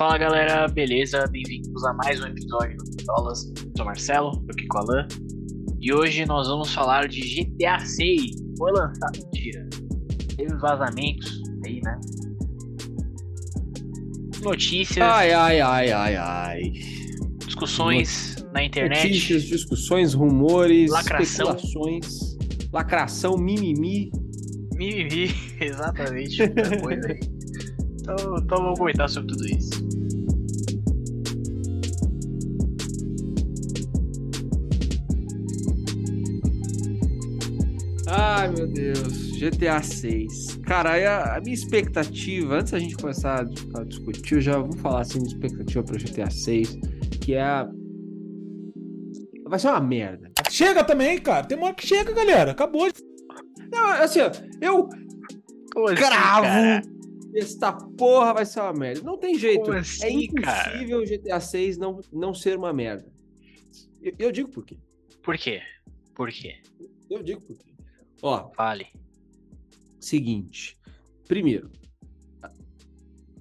Fala galera, beleza? Bem-vindos a mais um episódio do Pistolas. Eu sou Marcelo, tô aqui com o Alan. E hoje nós vamos falar de GTA 6. Foi lançado, mentira. Teve vazamentos aí, né? Notícias, Ai, ai, ai, ai, ai. discussões na internet. Notícias, discussões, rumores, Lacração. especulações, lacração, mimimi. Mimimi, exatamente, muita coisa aí. Então, então vamos comentar sobre tudo isso. Ai, meu Deus, GTA 6. Cara, a, a minha expectativa, antes da gente começar a, a discutir, eu já vou falar assim, minha expectativa para GTA 6, que é a... Vai ser uma merda. Chega também, cara. Tem uma hora que chega, galera. Acabou. Não, assim, ó, eu Como assim, cravo cara? esta porra vai ser uma merda. Não tem jeito. É assim, cara? impossível o GTA 6 não, não ser uma merda. Eu, eu digo por quê. Por quê? Por quê? Eu digo por quê. Ó, Fale. seguinte. Primeiro,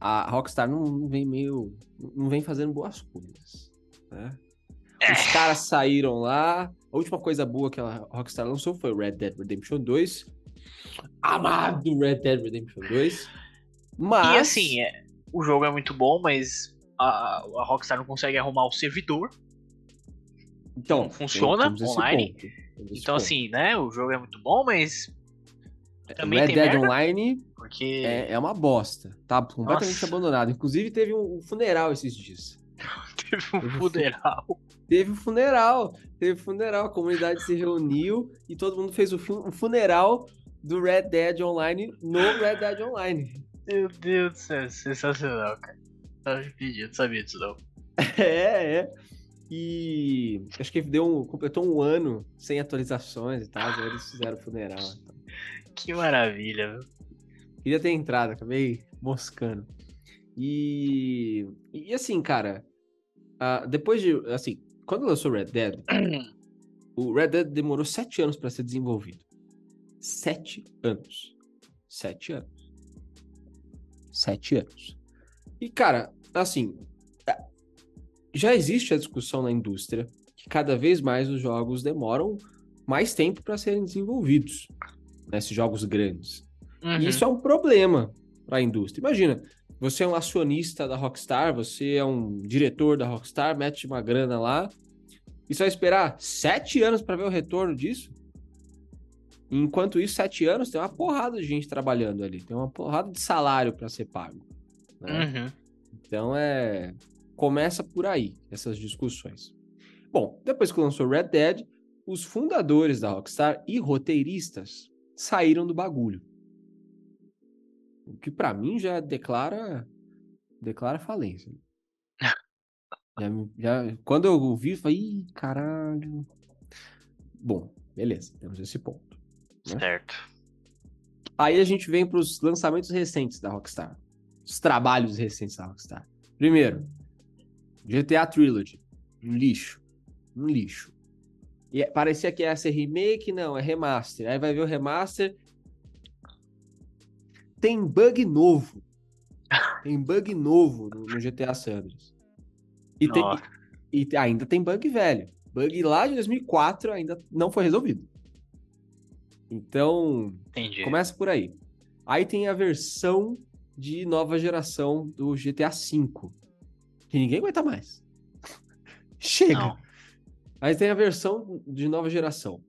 a- Rockstar não, não vem meio. não vem fazendo boas coisas. Né? É. Os caras saíram lá. A última coisa boa que a Rockstar lançou foi o Red Dead Redemption 2. Amado Red Dead Redemption 2. Mas. E assim, é, o jogo é muito bom, mas a, a Rockstar não consegue arrumar o servidor. então, funciona temos esse online? ponto, Então, assim, né? O jogo é muito bom, mas também Red Dead merda? Online porque é, é uma bosta. Tá completamente Nossa. abandonado. Inclusive, teve um, funeral esses dias. teve um funeral. Teve um funeral. Teve um funeral. A comunidade se reuniu e todo mundo fez o, fu- o funeral do Red Dead Online no Red Dead Online. Meu Deus do céu, sensacional, cara. Tava pedindo, sabia disso não. É, é. E acho que deu um, completou um ano sem atualizações e tal. Aí eles fizeram o funeral. então. Que maravilha, viu? Queria ter entrado, acabei moscando. E, e assim, cara, ah, depois de. Assim, quando lançou Red Dead, o Red Dead demorou sete anos para ser desenvolvido. Sete anos. Sete anos. Sete anos. E, cara, assim, ah, já existe a discussão na indústria que cada vez mais os jogos demoram mais tempo para serem desenvolvidos. Né, esses jogos grandes. Uhum. E isso é um problema para a indústria. Imagina, você é um acionista da Rockstar, você é um diretor da Rockstar, mete uma grana lá, e você vai esperar sete anos para ver o retorno disso? Enquanto isso, sete anos, tem uma porrada de gente trabalhando ali, tem uma porrada de salário para ser pago. né? Uhum. Então é. Começa por aí, essas discussões. Bom, depois que lançou Red Dead, os fundadores da Rockstar e roteiristas saíram do bagulho. O que pra mim já declara. declara falência. Já, já- quando eu ouvi, eu falei, Ih, caralho. Bom, beleza, temos esse ponto. né? Certo. Aí a gente vem para os lançamentos recentes da Rockstar. Os trabalhos recentes da Rockstar. Primeiro, GTA Trilogy. Um lixo. Um lixo. E é- parecia que ia ser remake, não, é remaster. Aí vai ver o remaster. Tem bug novo. Tem bug novo no, no GTA San Andreas. E, tem- e te- ainda tem bug velho. Bug lá de 2004 ainda não foi resolvido. Então, Entendi. Começa por aí. Aí tem a versão de nova geração do GTA V. Que ninguém aguenta mais. Chega. Não. Aí tem a versão de nova geração.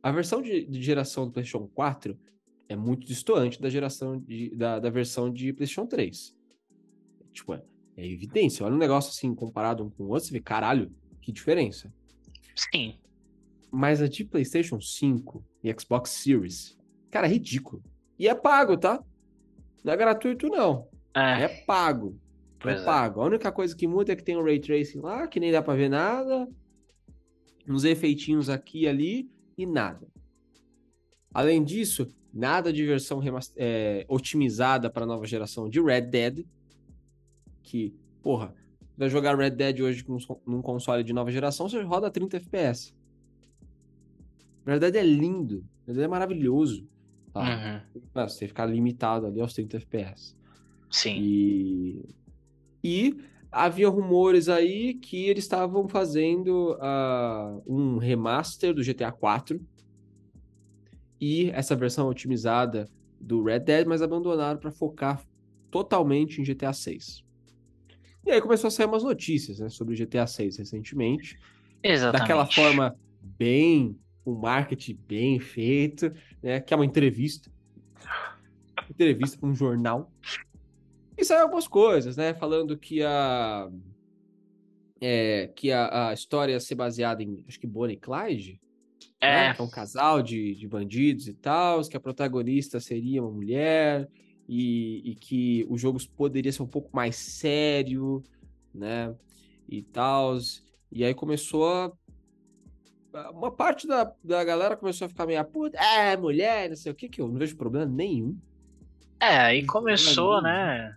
A versão de, de geração do PlayStation 4 é muito distoante da geração de- da, da versão de PlayStation 3. Tipo, é, é evidência. Olha um negócio assim, comparado um com o outro, você vê, caralho, que diferença. Sim. Mas a de PlayStation 5 e Xbox Series, cara, é ridículo. E é pago, tá? Não é gratuito, não. É. É pago. Pois é é. pago. A única coisa que muda é que tem um Ray Tracing lá, que nem dá pra ver nada. Uns efeitinhos aqui e ali e nada. Além disso, nada de versão é, otimizada para nova geração de Red Dead. Que, porra, vai jogar Red Dead hoje com, num console de nova geração, você roda 30 FPS. Red Dead é lindo. Red Dead é maravilhoso. Tá? Uhum. Mas você ficar limitado ali aos 30 FPS. Sim. E E havia rumores aí que eles estavam fazendo uh, um remaster do GTA 4 e essa versão otimizada do Red Dead, mas abandonaram para focar totalmente em GTA 6. E aí começou a sair umas notícias né, sobre GTA 6 recentemente. Exatamente. Daquela forma bem, um marketing bem feito, né? Que é uma entrevista. Entrevista para um jornal. E saiu algumas coisas, né? Falando que a. É, que a, a história ia ser baseada em, acho que Bonnie e Clyde. É. Né? É um casal de, de bandidos e tal, que a protagonista seria uma mulher e, e que o jogo poderia ser um pouco mais sério, né? E tal. E aí começou a. Uma parte da, da galera começou a ficar meio, puta, é, mulher, não sei o que, que eu não vejo problema nenhum. É, aí começou, né?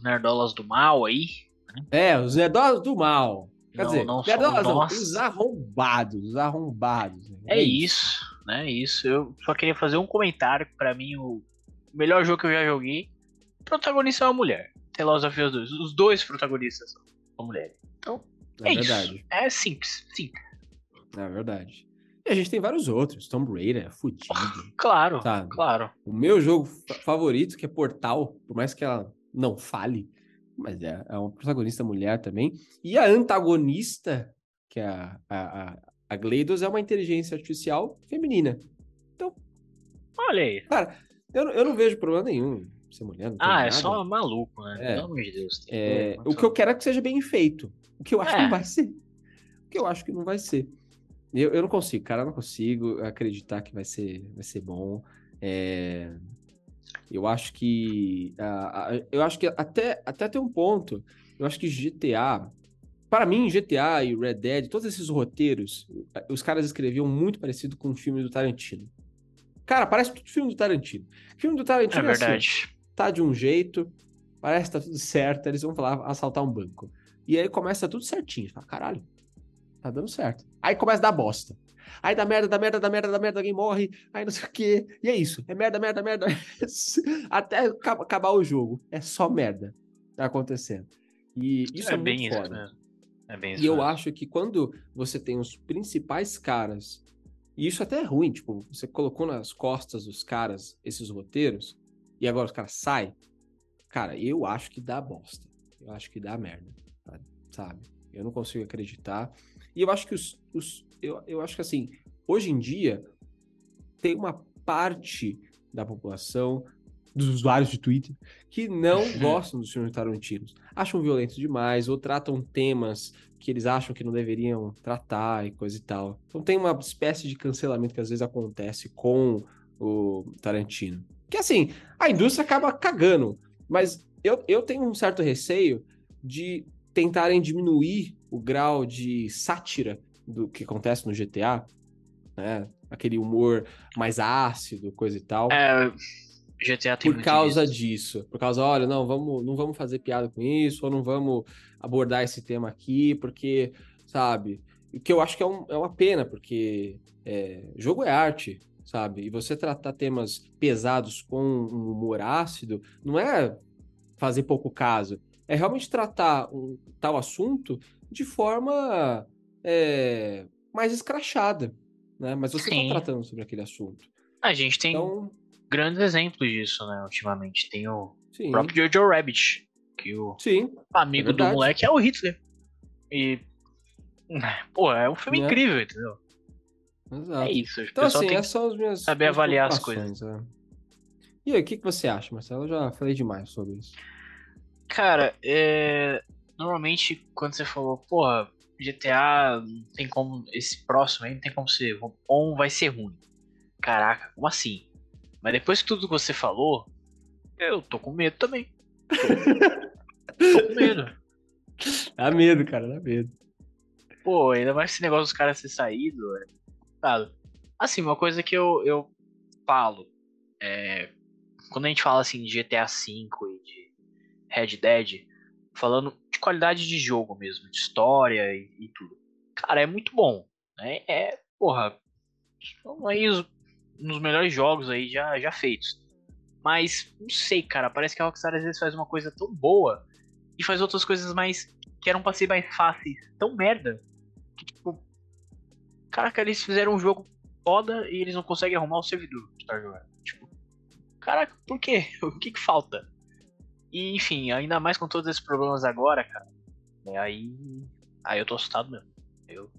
Os nerdolas do mal aí. Né? É, os nerdolas do mal. Quer não, dizer, não nerdolas não, os arrombados, os arrombados. Né? É, é isso, né? Isso. Eu só queria fazer um comentário que pra mim o melhor jogo que eu já joguei. O protagonista é uma mulher. The of Us 2. Os dois protagonistas são mulheres. Então, é, É isso. verdade. É simples, simples. É verdade. E a gente tem vários outros. Tomb Raider é fudido. Claro, Sabe? claro. O meu jogo fa- favorito, que é Portal, por mais que ela não fale, mas é, é uma protagonista mulher também. E a antagonista, que é a, a, a, GLaDOS, é uma inteligência artificial feminina. Olha aí. Eu, não- eu não vejo problema nenhum ser mulher. Ah, é nada. só maluco, né? É. Pelo amor de Deus. É, o que eu quero é que seja bem feito. O que eu acho que É. não vai ser. O que eu acho que não vai ser. Eu, eu não consigo, cara, eu não consigo acreditar que vai ser, vai ser bom. É, eu acho que. ah, eu acho que até, até tem um ponto. Eu acho que GTA. Para mim, GTA e Red Dead, todos esses roteiros, os caras escreviam muito parecido com o filme do Tarantino. Cara, parece tudo filme do Tarantino. Filme do É Tarantino é assim, verdade. tá de um jeito, parece que tá tudo certo, eles vão falar assaltar um banco. E aí começa tudo certinho. Você Fala, caralho, tá dando certo. Aí começa a dar bosta. Aí dá merda, dá merda, dá merda, dá merda, alguém morre, aí não sei o quê. E é isso. É merda, merda, merda. Até aca- acabar o jogo. É só merda tá acontecendo. E isso é, é bem muito isso foda. mesmo. É bem isso E eu mesmo. acho que quando você tem os principais caras, e isso até é ruim, tipo, você colocou nas costas dos caras esses roteiros, e agora os caras saem, cara, eu acho que dá bosta. Eu acho que dá merda, sabe? Eu não consigo acreditar. E eu acho que os. os eu, eu acho que assim, hoje em dia, tem uma parte da população, dos usuários de Twitter, que não Uhum. gostam dos filmes tarantinos. Acham violentos demais, ou tratam temas que eles acham que não deveriam tratar e coisa e tal. Então tem uma espécie de cancelamento que às vezes acontece com o Tarantino. Que assim, a indústria acaba cagando, mas eu, eu tenho um certo receio de tentarem diminuir o grau de sátira do que acontece no GTA, né? Aquele humor mais ácido, coisa e tal É, GTA tem por causa disso. disso. Por causa, olha, não, vamos, não vamos fazer piada com isso, ou não vamos abordar esse tema aqui, porque, sabe? O que eu acho que é, um- é uma pena, porque é, jogo é arte, sabe? E você tratar temas pesados com um humor ácido não é fazer pouco caso. É realmente tratar um tal assunto de forma é, mais escrachada, né? Mas você está tratando sobre aquele assunto. A gente tem Então, grandes exemplos disso, né, ultimamente. Tem o sim, próprio Jojo Rabbit, que o sim, amigo É do moleque é o Hitler. E. Pô, é um filme É. incrível, entendeu? exato. É isso. Então, assim, tem que essas são as minhas. saber minhas avaliar as preocupações, é. E aí, o que, que você acha, Marcelo? Eu já falei demais sobre isso. Cara, é... normalmente quando você falou, porra, GTA não tem como. Esse próximo aí não tem como ser bom, vai ser ruim. Caraca, como assim? Mas depois que tudo que você falou, eu tô com medo também. Tô, com medo. Dá medo, cara, dá medo. Pô, ainda mais esse negócio dos caras ter saído. É... Assim, uma coisa que eu, eu falo. É... Quando a gente fala assim de GTA V e de Red Dead, falando qualidade de jogo mesmo, de história e, e tudo. Cara, é muito bom. Né? É, porra, aí os, um dos melhores jogos aí já, já feitos. Mas, não sei, cara, parece que a Rockstar às vezes faz uma coisa tão boa e faz outras coisas mais que eram pra ser mais fáceis. Tão merda. Que tipo. Caraca, eles fizeram um jogo foda e eles não conseguem arrumar o servidor que tá jogando. Tipo. Caraca, por quê? O que que falta? E enfim, ainda mais com todos esses problemas agora, cara. É, aí. Aí eu tô assustado mesmo. Eu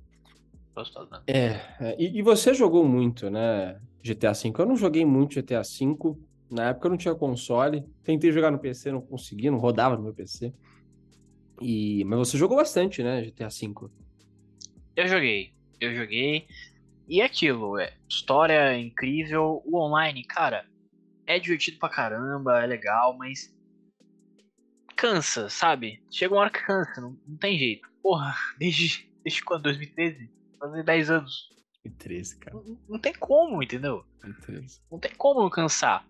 tô assustado mesmo. É, é, e, e você jogou muito, né? GTA V. Eu não joguei muito GTA V. Na época eu não tinha console. Tentei jogar no PC, não consegui, não rodava no meu PC. E... Mas você jogou bastante, né? GTA V. Eu joguei. Eu joguei. E é aquilo, é, história é incrível. O online, cara, é divertido pra caramba, é legal, mas. Cansa, sabe? Chega uma hora que cansa, não, não tem jeito. Porra, desde, desde quando? 2013? Fazer 10 anos. 2013, cara. Não, não tem como, entendeu? 2013. Não tem como cansar.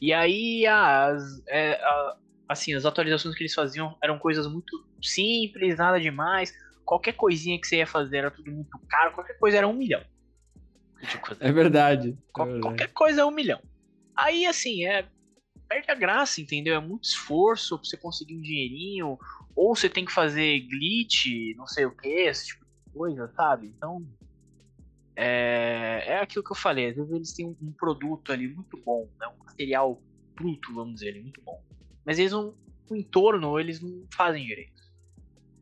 E aí, as, é, a- assim, as atualizações que eles faziam eram coisas muito simples, nada demais. Qualquer coisinha que você ia fazer era tudo muito caro, qualquer coisa era um milhão. Tipo, É verdade. é qual- verdade. qualquer coisa é um milhão. Aí, assim, é. Perde a graça, entendeu? É muito esforço pra você conseguir um dinheirinho. Ou você tem que fazer glitch, não sei o que, esse tipo de coisa, sabe? Então. É, é aquilo que eu falei. Às vezes eles têm um, um produto ali muito bom, né? um material bruto, vamos dizer, ali, muito bom. Mas eles não. O entorno, eles não fazem direito.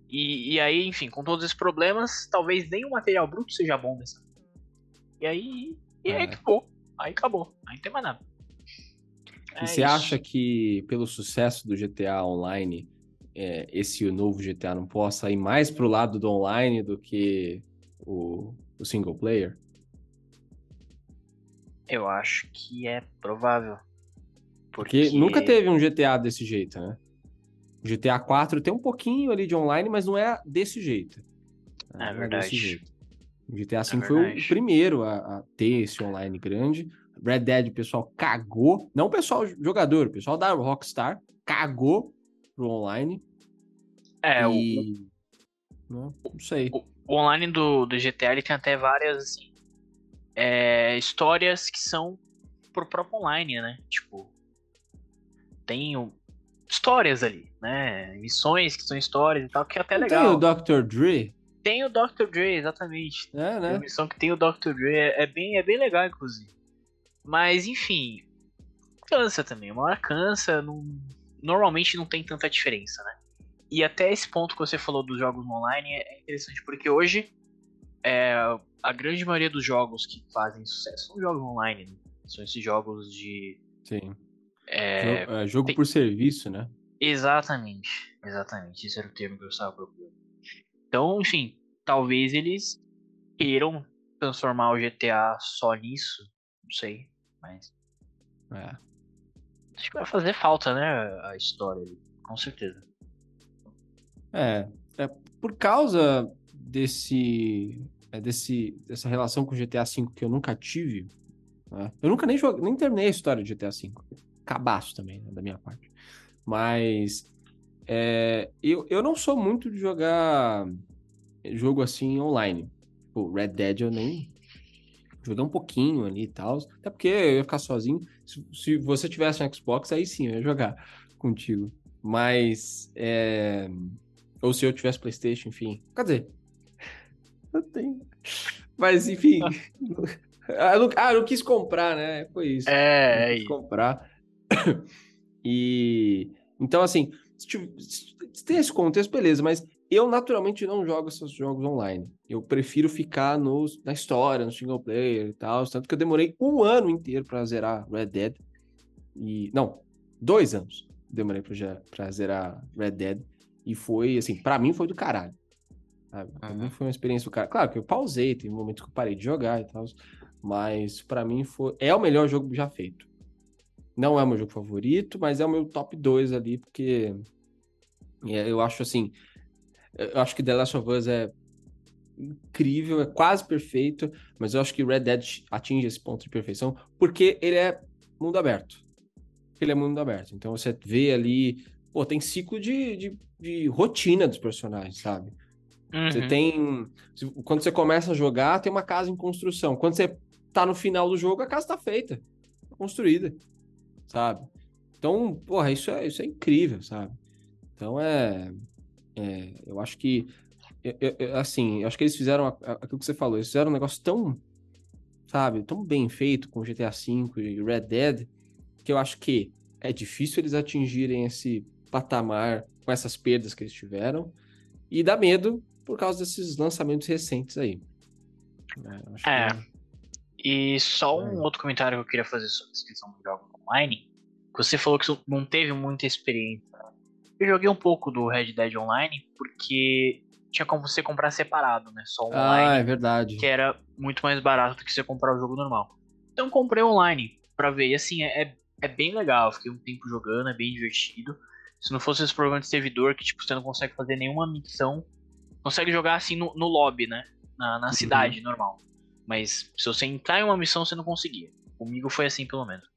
E, e aí, enfim, com todos esses problemas, talvez nem o material bruto seja bom dessa. E aí. E aí É. acabou. Aí acabou. Aí não tem mais nada. É você isso. acha que pelo sucesso do GTA Online, é, esse novo GTA não possa ir mais pro lado do online do que o, o single player? Eu acho que é provável. Porque nunca teve um GTA desse jeito, né? GTA 4 tem um pouquinho ali de online, mas não é desse jeito. É desse verdade. jeito. O GTA V foi verdade. o primeiro a, a ter esse online grande. Red Dead, o pessoal cagou. Não o pessoal jogador, o pessoal da Rockstar cagou pro online. É, o- e... Não, não sei. o, o online do, do GTA ele tem até várias assim, é, histórias que são pro próprio online, né? Tipo, tem o- histórias ali, né? Missões que são histórias e tal, que é até Não legal. Tem o Dr. Dre, Tem o Dr. Dre, exatamente. é, Tem né? uma missão que tem o Dr. Dre, é, é bem, é bem legal, inclusive. Mas, enfim, cansa também. Uma hora cansa, não- normalmente não tem tanta diferença, né? E até esse ponto que você falou dos jogos online é interessante, porque hoje é, a grande maioria dos jogos que fazem sucesso são jogos online, né? São esses jogos de. Sim. é, Jo- é, jogo tem- por serviço, né? Exatamente, exatamente. Esse era o termo que eu estava procurando. Então, enfim, talvez eles queiram transformar o GTA só nisso. Não sei, mas É. acho que vai fazer falta, né? A história com certeza. É, é por causa desse, é, desse dessa relação com o GTA V que eu nunca tive. né? Eu nunca nem joguei, nem terminei a história de GTA V. Cabaço também, né, da minha parte. Mas é, eu, eu não sou muito de jogar jogo assim online. Tipo, Red Dead eu nem joguei um pouquinho ali e tal. Até porque eu ia ficar sozinho. Se, se você tivesse um Xbox, aí sim eu ia jogar contigo. Mas é, ou se eu tivesse PlayStation, enfim. Quer dizer, eu tenho. Mas, enfim. ah, eu não, ah, eu não quis comprar, né? Foi isso. É, Não é quis isso. comprar. e. Então, assim, se, se tem esse contexto, beleza, mas eu naturalmente não jogo esses jogos online. Eu prefiro ficar no, na história, no single player e tal. Tanto que eu demorei um ano inteiro pra zerar Red Dead. E. Não, dois anos demorei pra, pra zerar Red Dead. E foi, assim, pra mim foi do caralho. sabe? Pra Uhum. mim foi uma experiência do caralho. Claro que eu pausei, tem momentos que eu parei de jogar e tal. Mas pra mim foi. É o melhor jogo já feito. Não é o meu jogo favorito, mas é o meu top 2 ali, porque é, eu acho assim. Eu acho que The Last of Us é incrível, é quase perfeito, mas eu acho que Red Dead atinge esse ponto de perfeição porque ele é mundo aberto. Ele é mundo aberto. Então você vê ali, pô, tem ciclo de, de, de rotina dos personagens, sabe? Você Uhum. tem. se- Quando você começa a jogar, tem uma casa em construção. Quando você tá no final do jogo, a casa tá feita. Construída. Sabe? Então, porra, isso é, isso é incrível, sabe? Então é, é eu acho que eu, eu, assim, eu acho que eles fizeram aquilo que você falou, eles fizeram um negócio tão, sabe, tão bem feito com GTA V e Red Dead, que eu acho que é difícil eles atingirem esse patamar com essas perdas que eles tiveram, e dá medo por causa desses lançamentos recentes aí. É, é. Que... e só um é. outro comentário que eu queria fazer sobre a descrição do jogo online, que você falou que não teve muita experiência. Eu joguei um pouco do Red Dead Online, porque tinha como você comprar separado, né? Só online. Ah, é verdade. Que era muito mais barato do que você comprar o jogo normal. Então comprei online pra ver. E assim, é, é, é bem legal. Fiquei um tempo jogando, é bem divertido. Se não fosse esse problema de servidor, que tipo, você não consegue fazer nenhuma missão. Consegue jogar assim no, no lobby, né? Na, na uhum. cidade normal. Mas se você entrar em uma missão, você não conseguia. Comigo foi assim, pelo menos.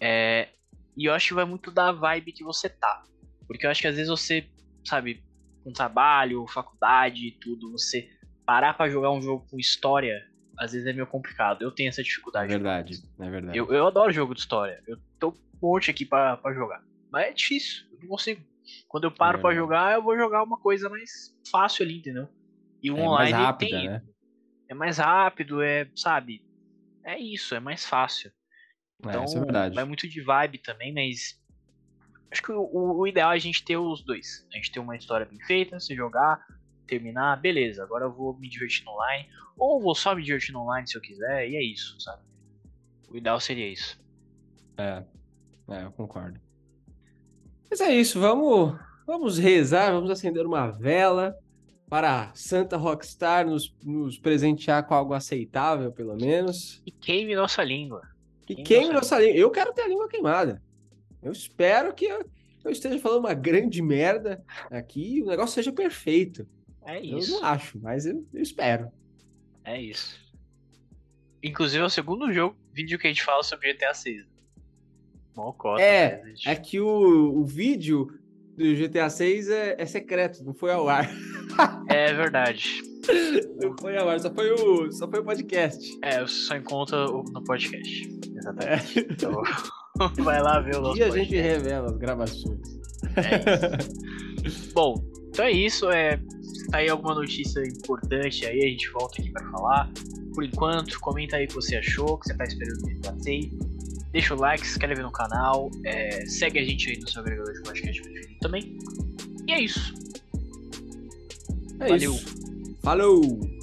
É, e eu acho que vai muito da vibe que você tá. Porque eu acho que às vezes você, sabe, com trabalho, faculdade e tudo, você parar para jogar um jogo com história, às vezes é meio complicado. Eu tenho essa dificuldade. É verdade, é verdade. Eu, eu adoro jogo de história. Eu tô um monte aqui para jogar. Mas é difícil, eu não consigo. Quando eu paro é para jogar, eu vou jogar uma coisa mais fácil ali, entendeu? E o é online mais rápida, tem. Né? É mais rápido, é, sabe? É isso, é mais fácil. É, então, é, vai muito de vibe também, mas Acho que o, o, ideal é a gente ter os dois. A gente ter uma história bem feita, se jogar, terminar, beleza, agora eu vou me divertir no online. Ou vou só me divertir no online se eu quiser, e é isso, sabe? O ideal seria isso. É, é eu concordo. Mas é isso, vamos, vamos rezar, vamos acender uma vela para Santa Rockstar nos, nos presentear com algo aceitável, pelo menos. E queime nossa língua. E queime, queime nossa língua. Eu quero ter a língua queimada. Eu espero que eu, eu esteja falando uma grande merda aqui e o negócio seja perfeito. É isso. Eu não acho, mas eu, eu espero. É isso. Inclusive é o segundo jogo, vídeo que a gente fala sobre GTA 6. Mocota, é, né, é que o, o vídeo do GTA 6 é, é secreto, não foi ao ar. É verdade. Não foi ao ar, só foi o, só foi o podcast. É, você só encontra no podcast. Exatamente. É. Então... Vai lá ver o nosso. E a gente revela as gravações. É isso. Bom, então é isso. É, se tá aí alguma notícia importante aí, a gente volta aqui para falar. Por enquanto, comenta aí o que você achou, o que você tá esperando que passei. Deixa o like, se inscreve no canal, é, segue a gente aí no seu agregador de podcast preferido também. E é isso. É Valeu. Isso. Falou!